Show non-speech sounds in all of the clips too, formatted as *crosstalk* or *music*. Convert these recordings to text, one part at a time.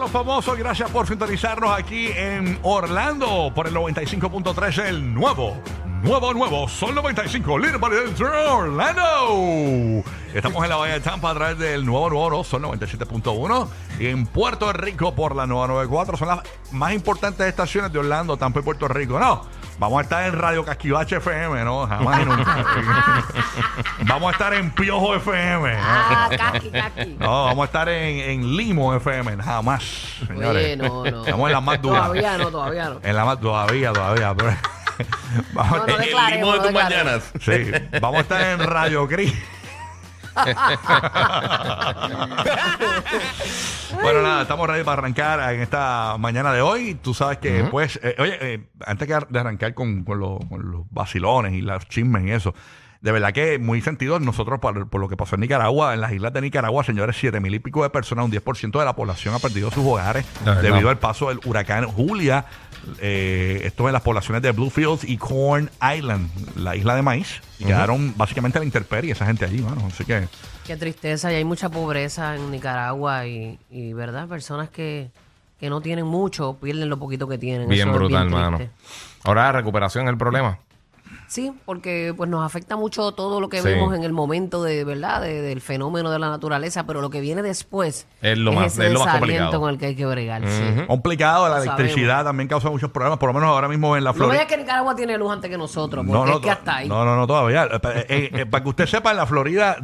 Los famosos. Gracias por sintonizarnos aquí en Orlando por el 95.3, el nuevo. Nuevo, nuevo, Sol 95, líder para dentro Orlando. Estamos en la Bahía de Tampa a través del nuevo, nuevo, Sol 97.1. Y en Puerto Rico por la nueva 94. Son las más importantes estaciones de Orlando, Tampa y Puerto Rico. No, vamos a estar en Radio Casquivache FM, ¿no? Jamás y nunca. *laughs* vamos a estar en Piojo FM. ¿no? Ah, caqui. No, vamos a estar en, en Limo FM, jamás, señores. Oye, no, no. Estamos en la más dura. Todavía no, todavía no. En la más todavía, todavía. pero- *laughs* vamos, No, a no estar- declaremos, no declaremos. sí, vamos a estar en Radio Cris. *laughs* bueno, nada, estamos ready para arrancar en esta mañana de hoy. Tú sabes que, pues, eh, oye, eh, antes de arrancar con, con los, con los vacilones y los chismes y eso, de verdad que muy sentido nosotros por, por lo que pasó en Nicaragua, en las islas de Nicaragua, señores, siete mil y pico de personas, un 10% de la población ha perdido sus hogares debido al paso del huracán Julia. Eh, esto en las poblaciones de Bluefields y Corn Island, la isla de maíz, y quedaron básicamente a la intemperie esa gente allí, mano. Así que Qué tristeza, y hay mucha pobreza en Nicaragua y, y ¿verdad? Personas que, que no tienen mucho pierden lo poquito que tienen. Bien Eso es brutal, mano. triste. Ahora recuperación es el problema. Sí, porque pues nos afecta mucho todo lo que Sí. vemos en el momento de verdad de- del fenómeno de la naturaleza, pero lo que viene después Es lo más- ese es lo más desaliento complicado. con el que hay que bregar. sí. complicado, la Lo electricidad sabemos. también causa muchos problemas, por lo menos ahora mismo en la No veas Florida. que Nicaragua tiene luz antes que nosotros, porque es que to- hasta ahí. no, no, no, todavía. Eh, eh, eh, para que usted sepa, en la Florida,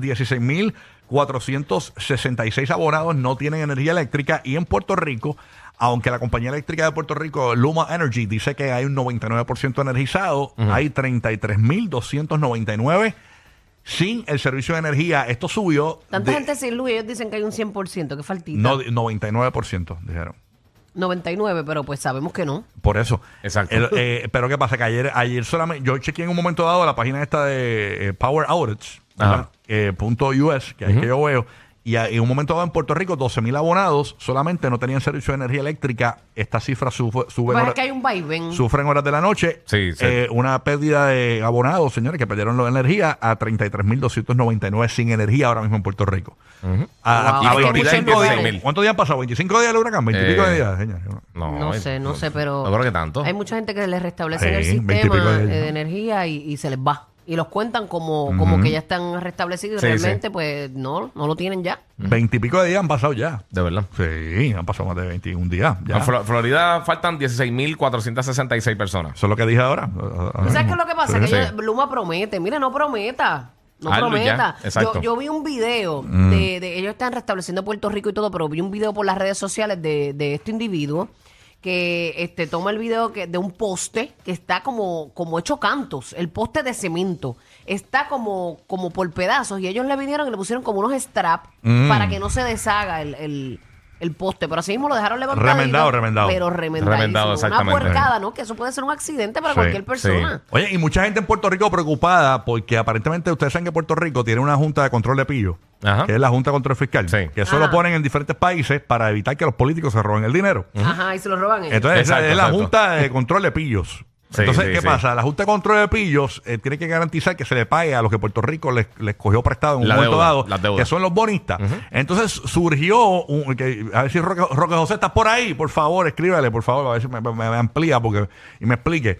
16.466 abonados no tienen energía eléctrica y en Puerto Rico, aunque la compañía eléctrica de Puerto Rico, Luma Energy, dice que hay un 99% energizado, hay 33.299 sin el servicio de energía. Esto subió Tanta de gente sin luz ellos dicen que hay un 100%, que faltita. no, 99%, dijeron. 99, pero pues sabemos que no. Por eso. Exacto. El, eh, pero ¿qué pasa? Que ayer, ayer solamente, yo chequeé en un momento dado la página esta de eh, Power Outage. Eh, punto US, que ahí que yo veo, y a- en un momento dado en Puerto Rico, 12 mil abonados solamente no tenían servicio de energía eléctrica. Esta cifra sube, sube Pues que hay un vaivén. sufren horas de la noche. Sí, sí. Eh, una pérdida de abonados, señores, que perdieron la energía a 33.299 sin energía ahora mismo en Puerto Rico. A, Wow. a Y Florida 25 en días. 16.000. ¿Cuántos días han pasado? ¿25 días del huracán? ¿20 y pico Eh, de días, señores? No, No sé, no sé, pero No creo que tanto. hay mucha gente que les restablecen Sí, el 20 y sistema de eh, energía y, y se les va. Y los cuentan como, como que ya están restablecidos y Sí, realmente pues no, no lo tienen ya. 20 y pico de días han pasado ya. De verdad. Sí, han pasado más de 21 días. Ya. En Flo- Florida faltan 16.466 personas. Eso es lo que dije ahora. ¿Tú ¿Sabes qué es lo que pasa? Sí. Que Sí. ella- Luma promete. Mira, no prometa. No Hazlo prometa. ya, exacto. Yo, yo vi un video Mm. de, de- ellos están restableciendo Puerto Rico y todo, pero vi un video por las redes sociales de, de este individuo que este toma el video que, de un poste que está como, como hecho cantos, el poste de cemento. Está como, como por pedazos y ellos le vinieron y le pusieron como unos straps Mm. para que no se deshaga el, el- el poste. Pero así mismo lo dejaron levantado. Remendado, remendado. Pero remendado. Remendado, Una exactamente. puercada, ¿no? Que eso puede ser un accidente para Sí, cualquier persona. Oye, y mucha gente en Puerto Rico preocupada porque aparentemente ustedes saben que Puerto Rico tiene una junta de control de pillo, Ajá. que es la Junta de Control Fiscal, Sí. que eso lo Ajá. ponen en diferentes países para evitar que los políticos se roben el dinero. Ajá, y se lo roban ellos. Entonces, esa Exacto, es la exacto. Junta de Control de Pillos. Sí, Entonces, sí, ¿qué sí. pasa? La Junta de Control de Pillos eh, tiene que garantizar que se le pague a los que Puerto Rico les, les cogió prestado en un La momento deuda, dado, que son los bonistas. Entonces surgió, un, que- a ver si Roque, Roque José está por ahí, por favor, escríbale, por favor, a ver si me, me- me amplía porque, y me explique.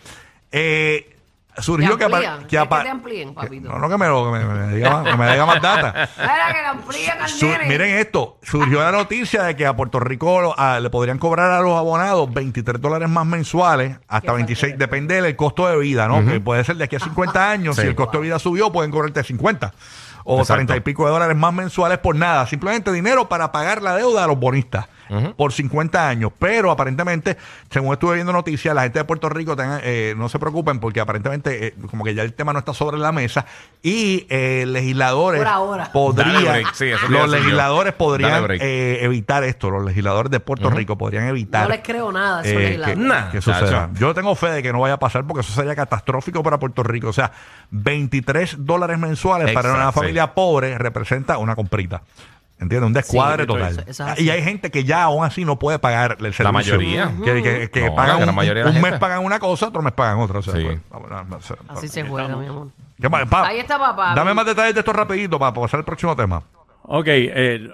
Eh, surgió que, amplían? que, ¿Quieres apa- que te amplíen, papito? No, no, que me, lo- que me, me diga, más- que me diga más data. *laughs* Mira, que le amplíen al miren esto, surgió la noticia de que a Puerto Rico lo- a- le podrían cobrar a los abonados 23 dólares más mensuales, hasta Qué 26, falta de depende del costo de vida, ¿no? Que puede ser de aquí a 50 años, Sí. si el costo de vida subió, pueden cobrarte 50 o. 30 y pico de dólares más mensuales por nada, simplemente dinero para pagar la deuda a los bonistas. Por 50 años, pero aparentemente, según estuve viendo noticias, la gente de Puerto Rico tengan, eh, no se preocupen porque aparentemente, eh, como que ya el tema no está sobre la mesa y eh, legisladores Por ahora. Dale podrían, sí, los legisladores podrían eh, evitar esto, los legisladores de Puerto Rico podrían evitar. No les creo nada esos eh, que, legisladores. Nah, que suceda. chacho. Yo tengo fe de que no vaya a pasar porque eso sería catastrófico para Puerto Rico. O sea, 23 dólares mensuales para una sí. Familia pobre representa una comprita. ¿Entiendes? Un descuadre Sí, total. eso- eso es así. y hay gente que ya aún así no puede pagar el servicio. mayoría. Que, que- que No, pagan la gran un, mayoría de la un mes gente. pagan una cosa, otro mes pagan otra. O sea, Sí. pues, vamos, vamos, vamos, Así se juega, mi amor. ¿Qué más? Pa- Ahí está papá. Dame más detalles de esto rapidito para pasar al próximo tema. Ok, eh,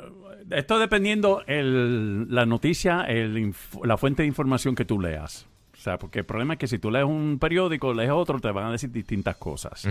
esto dependiendo el, la noticia, el inf- la fuente de información que tú leas. O sea, porque el problema es que si tú lees un periódico, lees otro, te van a decir distintas cosas.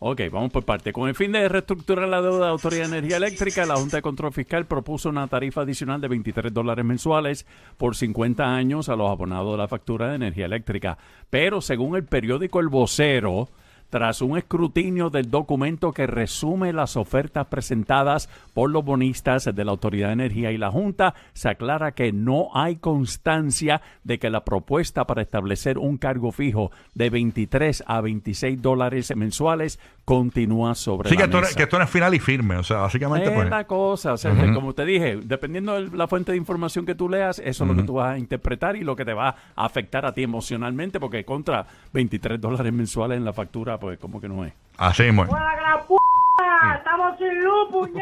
Ok, vamos por parte. Con el fin de reestructurar la deuda de la Autoridad de Energía Eléctrica, la Junta de Control Fiscal propuso una tarifa adicional de 23 dólares mensuales por 50 años a los abonados de la factura de energía eléctrica. Pero según el periódico El Vocero, tras un escrutinio del documento que resume las ofertas presentadas por los bonistas de la Autoridad de Energía y la Junta, se aclara que no hay constancia de que la propuesta para establecer un cargo fijo de 23 a 26 dólares mensuales continúa sobre Sí, la que esto, no- mesa. que esto no es final y firme. O sea, básicamente, Es pues. la cosa, o sea, que como te dije, dependiendo de la fuente de información que tú leas, eso es lo que tú vas a interpretar y lo que te va a afectar a ti emocionalmente, porque contra 23 dólares mensuales en la factura, pues como que no es. Así es. ¡Estamos sin luz, puñeta!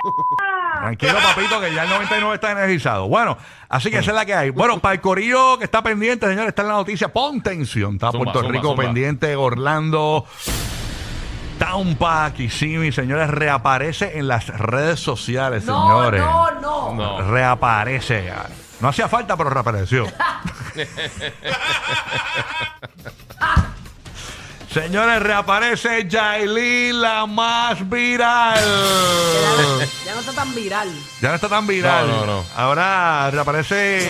Tranquilo, papito, que ya el 99 está energizado. Bueno, así que esa es la que hay. Bueno, para el corillo que está pendiente, señores, está en la noticia. Pon tensión. Está Zumba, Puerto zumba, Rico zumba. pendiente, Orlando. Tampa, Kissimmee, señores, reaparece en las redes sociales, No, señores. no, no. No. Reaparece. No hacía falta, pero reapareció. *laughs* Señores, reaparece Yailin, la más viral. Ya no está tan viral. Ya no está tan viral. No, no, no. Ahora reaparece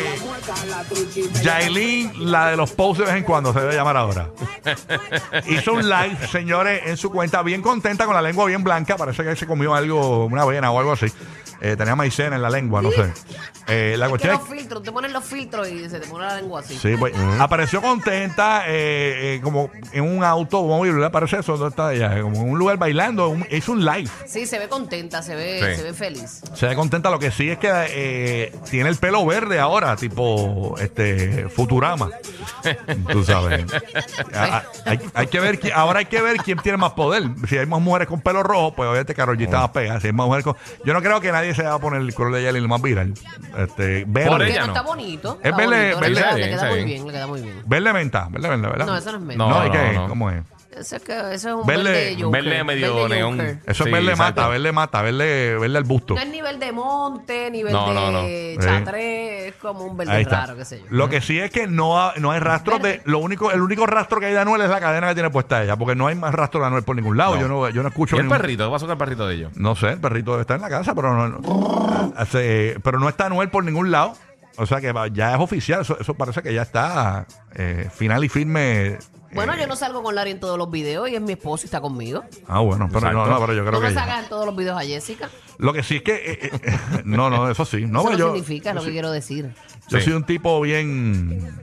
Yailin, la de los posts de vez en cuando, se debe llamar ahora. Hizo un live, señores, en su cuenta, bien contenta, con la lengua bien blanca. Parece que se comió algo, una avena o algo así. Eh, tenía maicena en la lengua, no sé. Eh, la cuestión es los filtros, te ponen los filtros y se te pone la lengua así. Sí, pues, apareció contenta, eh, eh, como en un automóvil, ¿le parece eso? ¿Dónde está ella? Como en un lugar bailando, un- hizo un live. Sí, se ve contenta, se ve, Sí. se ve feliz. Se ve contenta, lo que sí es que eh, tiene el pelo verde ahora, tipo este Futurama. *laughs* Tú sabes. *laughs* A- a- hay, hay que ver, qui- ahora hay que ver quién tiene más poder. Si hay más mujeres con pelo rojo, pues obviamente Karol G está más pegada. Si hay más mujeres con... Yo no creo que nadie se va a poner el color de Yailin más viral. Este, verde. Por Porque ella no está bonito. Es está bonito, verde- le queda, Está le bien, queda está muy bien. bien, le queda muy bien. Verde menta, verde menta, ¿verdad? No, eso no es medio. No, No, ¿y qué? no. ¿Cómo es? Eso es, que, eso es un Verde- verde Joker. verde medio verde neón. Joker. Eso Sí, es verde exacto. mata, verde mata, verde, verde al busto. No es nivel de monte, nivel No, de no, chatre, es como un verde Ahí está. raro, qué sé yo. Lo que sí es que no, ha- no hay rastros de. Lo único, el único rastro que hay de Anuel es la cadena que tiene puesta ella, porque no hay más rastro de Anuel por ningún lado. No. Yo no, yo no escucho ¿Y el ningún- perrito? ¿Qué pasó con el perrito de ellos? No sé, el perrito está en la casa, pero no, no- hace- pero no está Anuel por ningún lado. O sea que va- ya es oficial. Eso, eso parece que ya está eh, final y firme. Bueno, eh, yo no salgo con Larry en todos los videos y es mi esposo y está conmigo. Ah, bueno, pero no, no, pero yo creo no que. me ya. sacas en todos los videos a Jessica. Lo que sí es que. eh, eh, no, no, eso sí. No, Eso no yo, significa lo que quiero decir. yo Sí. soy un tipo bien.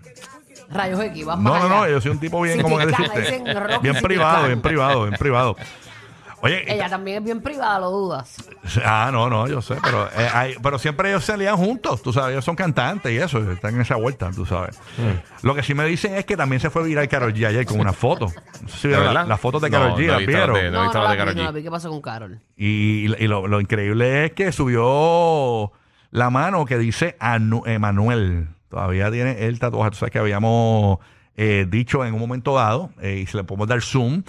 Rayos X, vas No, no, no, yo soy un tipo bien, como que picana, decirte, dicen Rocky bien privado, bien privado, bien privado. Oye, Ella también es bien privada, lo dudas. ah, no, no, yo sé, pero eh, hay- pero siempre ellos salían juntos, tú sabes, ellos son cantantes y eso, están en esa vuelta, tú sabes. Mm. Lo que sí me dicen es que también se fue viral Karol G ayer con una foto. No sé si ¿De vieron la- verdad? las fotos de No, Karol G, no he las visto vieron. las de- No he No, visto no la la de vi, Karol no G. la vi. ¿Qué pasó con Carol? Y, y lo, lo increíble es que subió la mano que dice Anu- Emanuel. Todavía tiene el tatuaje. Tú sabes que habíamos eh, dicho en un momento dado, eh, y si le podemos dar zoom,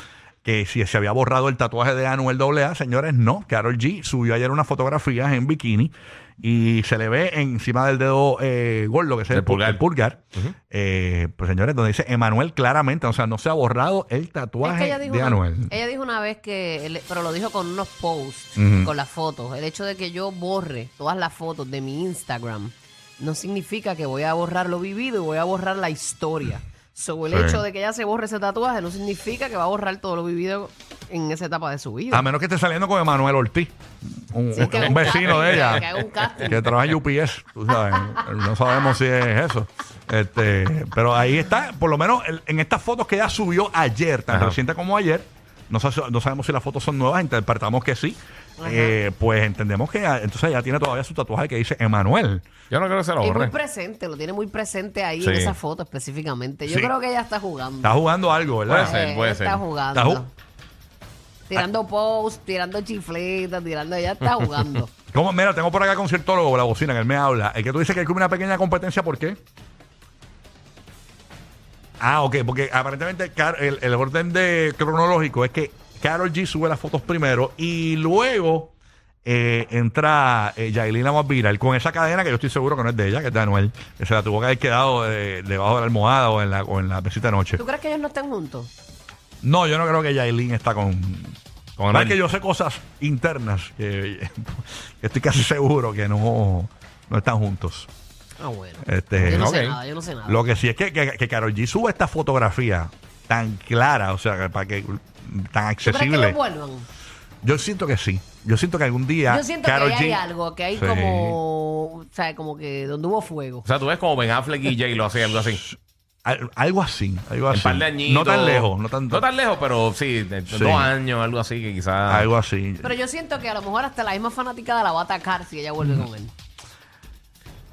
que si se había borrado el tatuaje de Anuel AA, señores, no. Carol G subió ayer unas fotografías en bikini y se le ve encima del dedo eh, gordo, que es el, El pulgar. el pulgar. Eh, pues señores, donde dice Emanuel claramente, o sea, no se ha borrado el Es tatuaje que ella dijo, de una, Anuel. ella dijo una vez que, él- pero lo dijo con unos posts, con las fotos. El hecho de que yo borre todas las fotos de mi Instagram no significa que voy a borrar lo vivido y voy a borrar la historia. So, el Sí. hecho de que ella se borre ese tatuaje no significa que va a borrar todo lo vivido en esa etapa de su vida. A menos que esté saliendo con Emanuel Ortiz, un, Sí, un un vecino casting, de ella, que que trabaja en UPS, tú sabes. No sabemos si es eso. Este, pero ahí está, por lo menos el- en estas fotos que ella subió ayer, tan Ajá. reciente como ayer, no sabemos si las fotos son nuevas, interpretamos que sí. Eh, pues entendemos que ah, entonces ella tiene todavía su tatuaje que dice Emanuel. Yo no creo que se lo muy borre. presente, lo tiene muy presente ahí Sí. en esa foto específicamente. Yo Sí. creo que ella está jugando. Está jugando algo, ¿verdad? Puede ser, Eh, puede está ser. jugando. Está ju- tirando posts, tirando chifletas, tirando. Ella está jugando. *laughs* ¿Cómo? Mira, tengo por acá conciertólogo, la bocina, que él me habla. El que tú dices que hay como una pequeña competencia, ¿por qué? Ah, ok, porque aparentemente Car- el, el orden de cronológico es que Carol G sube las fotos primero y luego eh, entra eh, Yailin la más viral con esa cadena que yo estoy seguro que no es de ella, que es de Anuel, que se la tuvo que haber quedado eh, debajo de la almohada o en la, o en la mesita de noche. ¿Tú crees que ellos no estén juntos? No, yo no creo que Yailin está con. Con ¿Sabes Anuel. que yo sé cosas internas que, *laughs* que estoy casi seguro que no, no están juntos. Ah, bueno. Este, yo no sé nada, yo no sé nada. Lo que sí es que, que, que Karol G sube esta fotografía tan clara, o sea, que para que tan ¿Tú crees que accesible. vuelvan? Yo siento que sí. Yo siento que algún día. Yo siento Karol que ahí hay G- algo, que hay Sí. como, o sea, como que donde hubo fuego. O sea, tú ves como Ben Affleck y Jay lo hacen algo así. Al- algo así, algo Un así. par de añitos. no tan lejos, no tan, No tan lejos, pero sí, de- Sí. dos años, algo así que quizás. algo así. Pero yo siento que a lo mejor hasta la misma fanaticada la va a atacar si ella vuelve con él.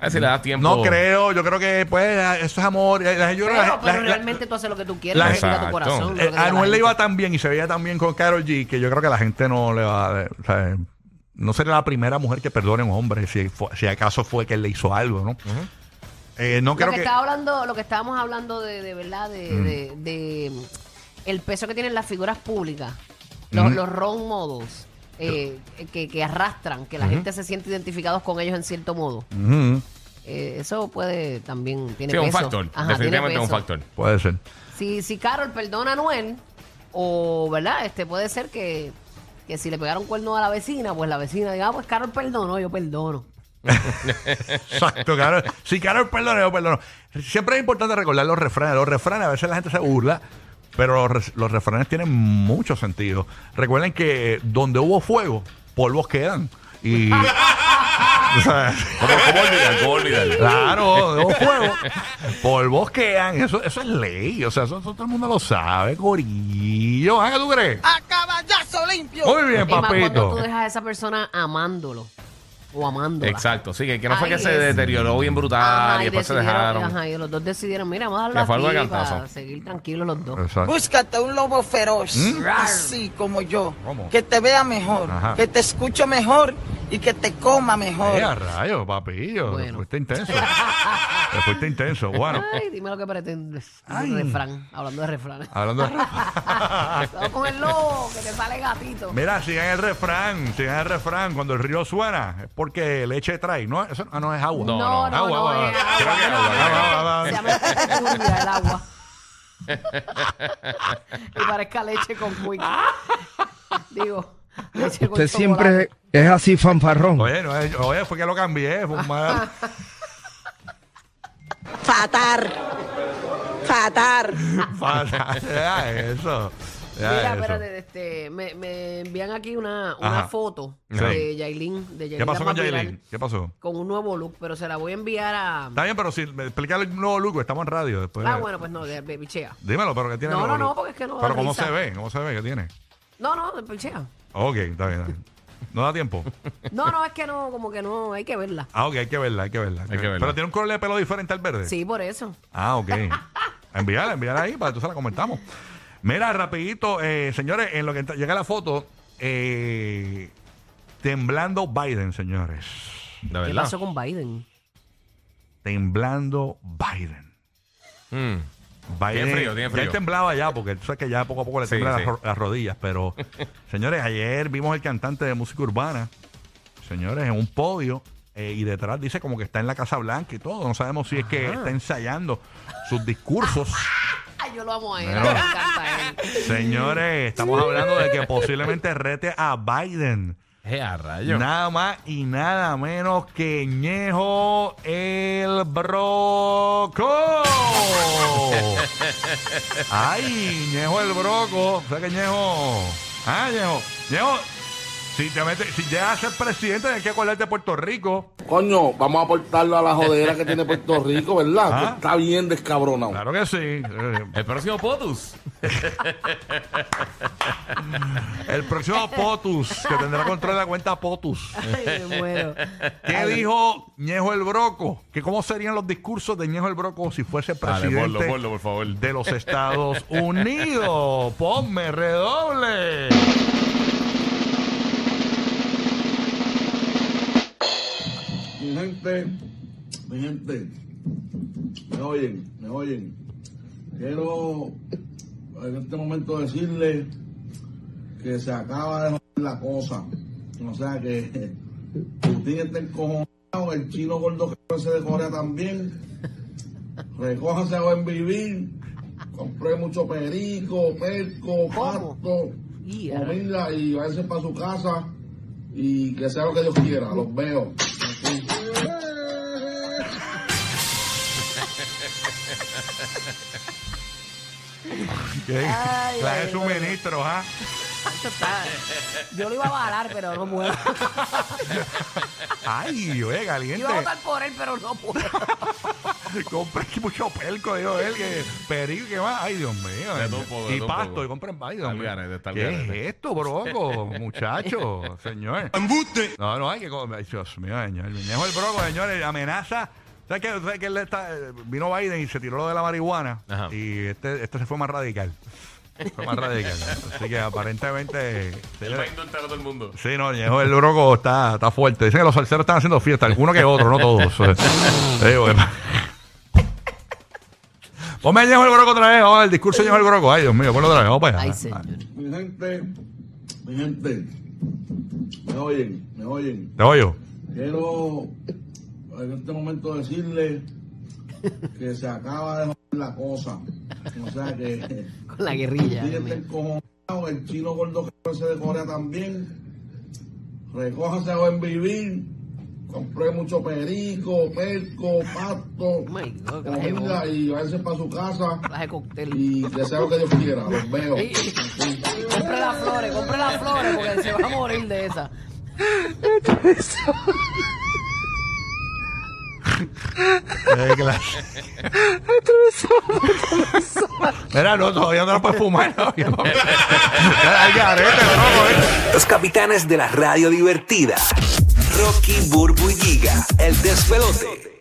A ver si le da tiempo. No creo, yo creo que pues eso es amor. La- la- yo creo que Pero, la- pero la- realmente tú haces lo que tú quieres, la- diga tu corazón. Eh, la Anuel le gente. iba tan bien y se veía tan bien con Karol G que yo creo que la gente no le va a. o sea, no sería la primera mujer que perdone a un hombre si, fue- si acaso fue que él le hizo algo, ¿no? Eh, no Lo creo que, que. hablando, lo que estábamos hablando de, de verdad, de, Mm. de- de, mm, el peso que tienen las figuras públicas, los, Ujú. los role models, eh, que, que arrastran, que la gente se siente identificados con ellos en cierto modo. Eh, eso puede también, tiene Sí, un factor. Ajá, Definitivamente tiene un factor. puede ser. Si, si Carol perdona a Noel, o, ¿verdad? Este puede ser que, que si le pegaron cuerno a la vecina, pues la vecina diga, ah, pues Carol perdonó, yo perdono. *laughs* Exacto, Carol. Si Carol perdona, yo perdono. Siempre es importante recordar los refranes. Los refranes, a veces la gente se burla, pero los, los refranes tienen mucho sentido. Recuerden que donde hubo fuego, polvos quedan. Y. *laughs* o sea, ¿Cómo, cómo olvidar? ¿Cómo olvidar? Claro, donde hubo fuego, polvos quedan. Eso, eso es ley. O sea, eso, eso todo el mundo lo sabe, Corillo. ¿Ah, qué tú crees? ¡A caballazo limpio! Muy bien, Y más cuando tú papito. dejas a esa persona amándolo o amándola. Exacto, sí, que, que no fue Ahí que se es. deterioró bien brutal Ajá, y después se decidieron- dejaron. Ajá, y los dos decidieron, mira, vamos a Que fue algo de para seguir tranquilos los dos. Exacto. Búscate un lobo feroz, ¿Mm? así como yo, ¿Cómo? que te vea mejor, Ajá. que te escuche mejor y que te coma mejor. Eh, a rayos, papillo. Bueno. Fuiste intenso. Te fuiste intenso. Bueno, Ay, dime lo que pretendes. Ay. Refrán, hablando de refranes. hablando de *laughs* Cuidado con el lobo, que te sale gatito. Mira, sigan el refrán, sigan el refrán. Cuando el río suena, es porque leche trae. No, eso ah, no es agua. No, No, no, Agua, no, agua, es agua. Agua. agua, agua. Se llama turbia el agua. *laughs* y parezca leche con quick. *laughs* Digo, *laughs* Usted siempre es así fanfarrón. Oye, no, es- oye, fue que lo cambié. Fue un mal. *laughs* Fatar. Fatar. Falta. Ya eso. Ya Mira, eso. espérate, este, me, me envían aquí una, una Ajá. foto Sí. de Yailin. De Yailin ¿Qué pasó la con viral, Jailin? ¿Qué pasó? Con un nuevo look, pero se la voy a enviar a... Está bien, pero si me explícale el nuevo look, estamos en radio después. Ah, bueno, pues no, de, de pichea. Dímelo, pero ¿qué tiene No, el nuevo no, no, look? porque es que no da Pero ¿cómo risa. se ve? ¿Cómo se ve? ¿Qué tiene? No, no, de pichea. Ok, está bien. está bien. No da tiempo. *laughs* No, no, es que no, como que no, hay que verla. Ah, ok, hay que verla, hay que verla. que verla. Pero tiene un color de pelo diferente al verde. Sí, por eso. Ah, ok. *laughs* envíala, envíala ahí para que tú se la comentamos. Mira, rapidito, eh, señores, en lo que entra- llega la foto, eh, temblando Biden, señores. De ¿Qué verdad. pasó con Biden? Temblando Biden. Mm. Biden Tiene frío, tiene Ya frío. él temblaba ya, porque tú sabes que ya poco a poco le Sí, temblan sí. las, ro- las rodillas. Pero, *laughs* señores, ayer vimos el cantante de música urbana, señores, en un podio, eh, y detrás dice como que está en la Casa Blanca y todo. No sabemos si es que está ensayando sus discursos. *laughs* Ay, yo lo amo a él. Bueno. Me encanta él. Señores, estamos hablando de que posiblemente rete a Biden. Eh, a rayo. Nada más y nada menos que Ñejo el Broco. *laughs* Ay, Ñejo el Broco. O sea que Ñejo. Ah, Ñejo. Ñejo, si te metes, si llegas a ser presidente, tienes que acordarte de Puerto Rico. Coño, vamos a aportarlo a la jodera que tiene Puerto Rico, ¿verdad? Ah. Que está bien descabronado. Claro que sí. *laughs* El próximo POTUS. *laughs* El próximo POTUS, que tendrá control de la cuenta POTUS. Ay, me muero. *laughs* ¿Qué dijo Ñejo el Broco? ¿Que ¿Cómo serían los discursos de Ñejo el Broco si fuese Dale, presidente ponlo, ponlo, por favor. de los Estados Unidos? Ponme redoble. Mi gente, mi gente, me oyen, me oyen. Quiero en este momento decirle que se acaba de joder la cosa. O sea que Putin está encojonado, el chino gordo que se de Corea también. Recójase a buen vivir. Compré mucho perico, perco, pasto, comida y váyanse para su casa y que sea lo que Dios quiera. Los veo. ¿Qué? Ay, Trae ay, suministros, ¿ah? Esto está- Yo lo iba a bajar, pero no puedo. Ay, oye, caliente. Iba a votar por él, pero no puedo. Compré aquí mucho pelco, dijo él, que perico, ¿qué más? Ay, Dios mío. De todo un poco, de y todo pasto, poco. y compré ay, Dios mío. garete, está al ¿Qué es esto, broco? Muchacho, *laughs* señor. No, no hay que comer. Dios mío, señor. El el broco, señores, amenaza. ¿Sabes que él está, vino Biden y se tiró lo de la marihuana? Ajá. Y este, este se fue más radical. Fue más radical. Así que aparentemente. Él va a señores, indultar a todo el mundo. Sí, no, Ñejo el broco está, está fuerte. Dicen que los salseros están haciendo fiesta, alguno que otro, no todos. *laughs* Sí, bueno. Ponme a Ñejo el broco otra vez, vamos, el discurso de Ñejo el broco. Ay, Dios mío, ponlo otra vez, vamos para allá. Ay, señor. Mi gente, mi gente, me oyen, me oyen. Te oyo. Quiero en este momento decirle que se acaba de joder la cosa. O sea que *laughs* Con la guerrilla. Encojonado, el chino gordo que se de Corea también. Recójase a buen vivir. Compré mucho perico, perco, pasto, Oh comida y váyanse para su casa y que sea lo que Dios quiera. Los veo. Compre las flores, compre las flores porque se va a morir de esa. *laughs* Los capitanes de la radio divertida. Rocky, Burbu el despelote.